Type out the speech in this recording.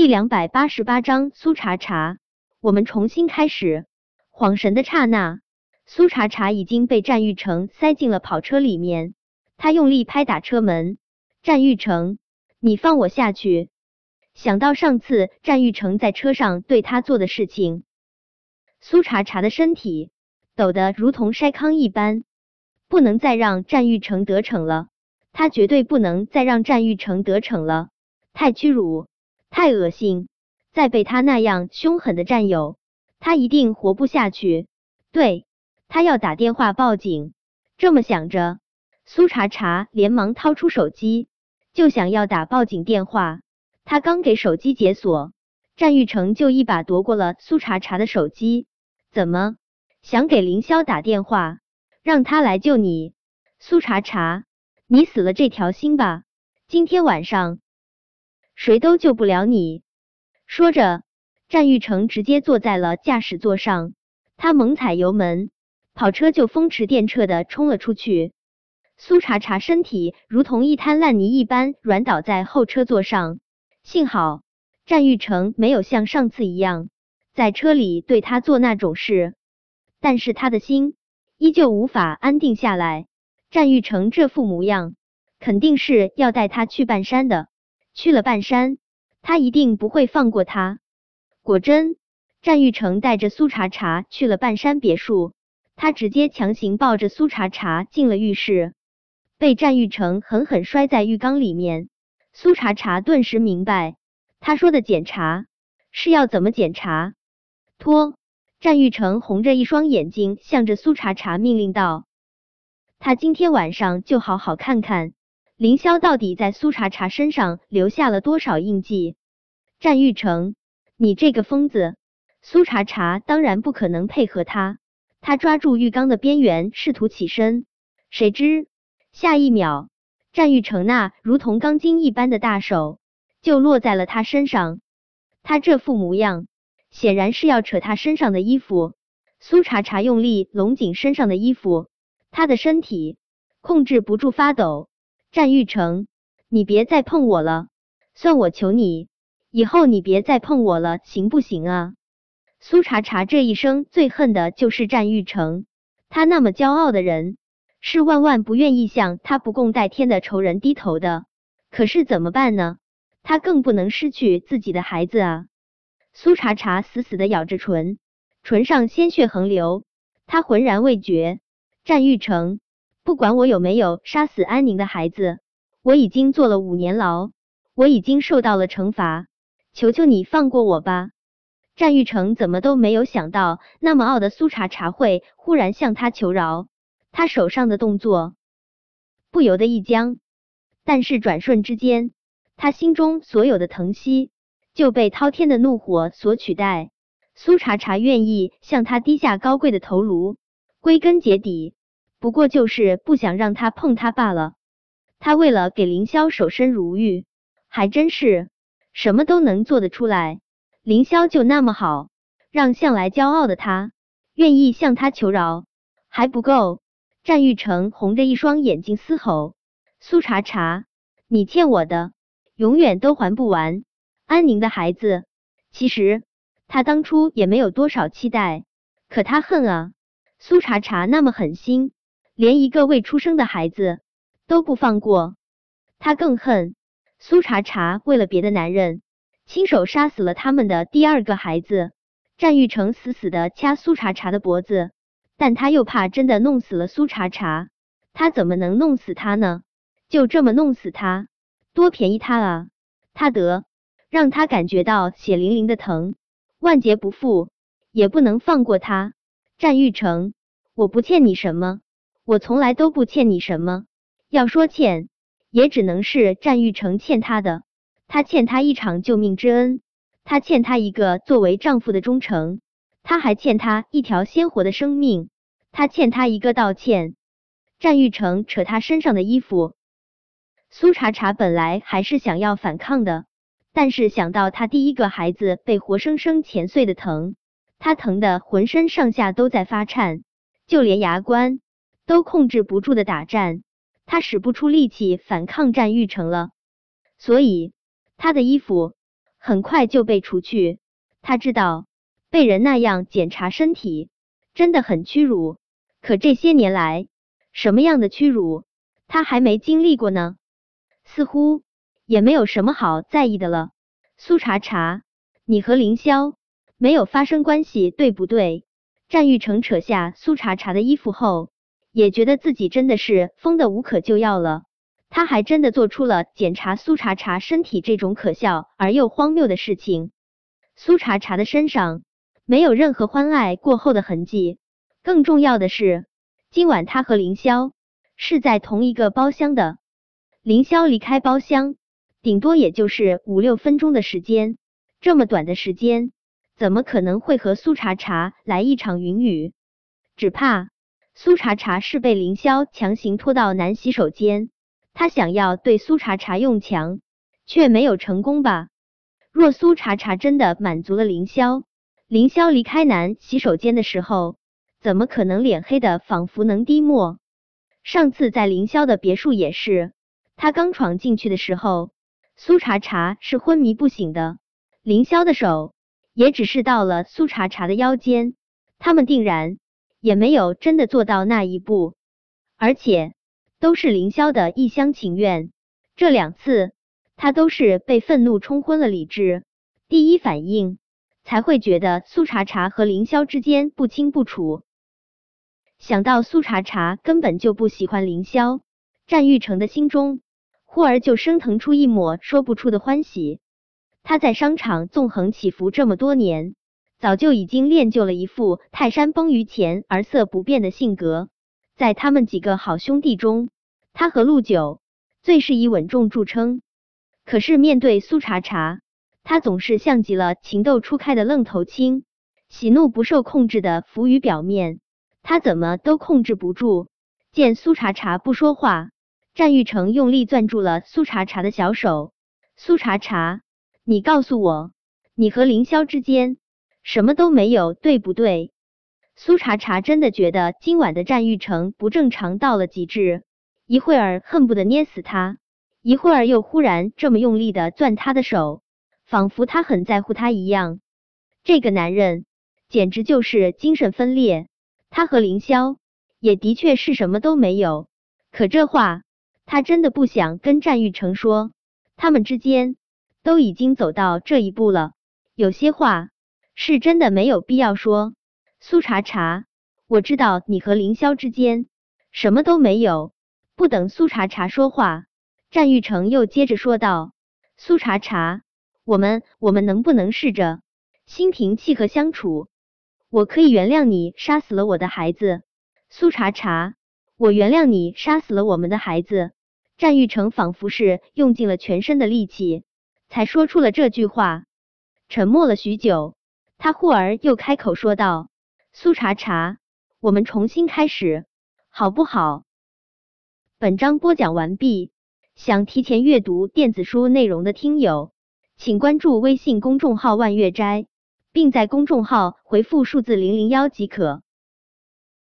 第两百八十八章苏茶茶，我们重新开始。恍神的刹那，苏茶茶已经被战玉成塞进了跑车里面。他用力拍打车门：“战玉成，你放我下去！”想到上次战玉成在车上对他做的事情，苏茶茶的身体抖得如同筛糠一般。不能再让战玉成得逞了，他绝对不能再让战玉成得逞了，太屈辱。太恶心！再被他那样凶狠的占有，他一定活不下去。对他要打电话报警。这么想着，苏茶茶连忙掏出手机，就想要打报警电话。他刚给手机解锁，战玉成就一把夺过了苏茶茶的手机。怎么想给凌霄打电话，让他来救你？苏茶茶，你死了这条心吧！今天晚上。谁都救不了你。说着，战玉成直接坐在了驾驶座上，他猛踩油门，跑车就风驰电掣的冲了出去。苏茶茶身体如同一滩烂泥一般软倒在后车座上，幸好战玉成没有像上次一样在车里对他做那种事，但是他的心依旧无法安定下来。战玉成这副模样，肯定是要带他去半山的。去了半山，他一定不会放过他。果真，战玉成带着苏茶茶去了半山别墅，他直接强行抱着苏茶茶进了浴室，被战玉成狠狠摔在浴缸里面。苏茶茶顿时明白，他说的检查是要怎么检查。脱！战玉成红着一双眼睛，向着苏茶茶命令道：“他今天晚上就好好看看。”凌霄到底在苏茶茶身上留下了多少印记？战玉成，你这个疯子！苏茶茶当然不可能配合他，他抓住浴缸的边缘，试图起身，谁知下一秒，战玉成那如同钢筋一般的大手就落在了他身上。他这副模样，显然是要扯他身上的衣服。苏茶茶用力拢紧身上的衣服，他的身体控制不住发抖。战玉成，你别再碰我了，算我求你，以后你别再碰我了，行不行啊？苏茶茶这一生最恨的就是战玉成，他那么骄傲的人，是万万不愿意向他不共戴天的仇人低头的。可是怎么办呢？他更不能失去自己的孩子啊！苏茶茶死死的咬着唇，唇上鲜血横流，他浑然未觉。战玉成。不管我有没有杀死安宁的孩子，我已经坐了五年牢，我已经受到了惩罚，求求你放过我吧！战玉成怎么都没有想到，那么傲的苏茶茶会忽然向他求饶，他手上的动作不由得一僵，但是转瞬之间，他心中所有的疼惜就被滔天的怒火所取代。苏茶茶愿意向他低下高贵的头颅，归根结底。不过就是不想让他碰他罢了。他为了给凌霄守身如玉，还真是什么都能做得出来。凌霄就那么好，让向来骄傲的他愿意向他求饶还不够。战玉成红着一双眼睛嘶吼：“苏茶茶，你欠我的永远都还不完。安宁的孩子，其实他当初也没有多少期待，可他恨啊，苏茶茶那么狠心。”连一个未出生的孩子都不放过，他更恨苏茶茶为了别的男人亲手杀死了他们的第二个孩子。战玉成死死的掐苏茶茶的脖子，但他又怕真的弄死了苏茶茶，他怎么能弄死他呢？就这么弄死他，多便宜他啊！他得让他感觉到血淋淋的疼，万劫不复，也不能放过他。战玉成，我不欠你什么。我从来都不欠你什么，要说欠，也只能是战玉成欠他的。他欠他一场救命之恩，他欠他一个作为丈夫的忠诚，他还欠他一条鲜活的生命，他欠他一个道歉。战玉成扯他身上的衣服，苏茶茶本来还是想要反抗的，但是想到他第一个孩子被活生生钳碎的疼，他疼的浑身上下都在发颤，就连牙关。都控制不住的打颤，他使不出力气反抗战玉成了，所以他的衣服很快就被除去。他知道被人那样检查身体真的很屈辱，可这些年来，什么样的屈辱他还没经历过呢？似乎也没有什么好在意的了。苏茶茶，你和凌霄没有发生关系，对不对？战玉成扯下苏茶茶的衣服后，也觉得自己真的是疯的无可救药了。他还真的做出了检查苏茶茶身体这种可笑而又荒谬的事情。苏茶茶的身上没有任何欢爱过后的痕迹。更重要的是，今晚他和凌霄是在同一个包厢的。凌霄离开包厢，顶多也就是五六分钟的时间，这么短的时间。怎么可能会和苏茶茶来一场云雨？只怕苏茶茶是被凌霄强行拖到男洗手间，他想要对苏茶茶用强，却没有成功吧？若苏茶茶真的满足了凌霄，凌霄离开男洗手间的时候，怎么可能脸黑的仿佛能滴墨？上次在凌霄的别墅也是，他刚闯进去的时候，苏茶茶是昏迷不醒的，凌霄的手。也只是到了苏茶茶的腰间，他们定然也没有真的做到那一步，而且都是凌霄的一厢情愿。这两次他都是被愤怒冲昏了理智，第一反应才会觉得苏茶茶和凌霄之间不清不楚。想到苏茶茶根本就不喜欢凌霄，战玉成的心中忽而就升腾出一抹说不出的欢喜。他在商场纵横起伏这么多年，早就已经练就了一副泰山崩于前而色不变的性格。在他们几个好兄弟中，他和陆九最是以稳重著称。可是面对苏茶茶，他总是像极了情窦初开的愣头青，喜怒不受控制的浮于表面，他怎么都控制不住。见苏茶茶不说话，战玉成用力攥住了苏茶茶的小手。苏茶茶。你告诉我，你和凌霄之间什么都没有，对不对？苏茶茶真的觉得今晚的战玉成不正常到了极致，一会儿恨不得捏死他，一会儿又忽然这么用力的攥他的手，仿佛他很在乎他一样。这个男人简直就是精神分裂。他和凌霄也的确是什么都没有，可这话他真的不想跟战玉成说，他们之间。都已经走到这一步了，有些话是真的没有必要说。苏茶茶，我知道你和凌霄之间什么都没有。不等苏茶茶说话，战玉成又接着说道：“苏茶茶，我们我们能不能试着心平气和相处？我可以原谅你杀死了我的孩子，苏茶茶，我原谅你杀死了我们的孩子。”战玉成仿佛是用尽了全身的力气。才说出了这句话，沉默了许久，他忽而又开口说道：“苏茶茶，我们重新开始，好不好？”本章播讲完毕。想提前阅读电子书内容的听友，请关注微信公众号“万月斋”，并在公众号回复数字零零幺即可。